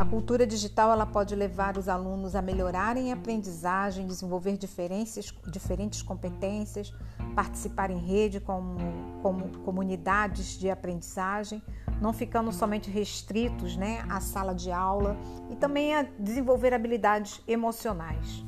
A cultura digital ela pode levar os alunos a melhorarem a aprendizagem, desenvolver diferentes, competências, participar em rede como, como comunidades de aprendizagem, não ficando somente restritos né, à sala de aula e também a desenvolver habilidades emocionais.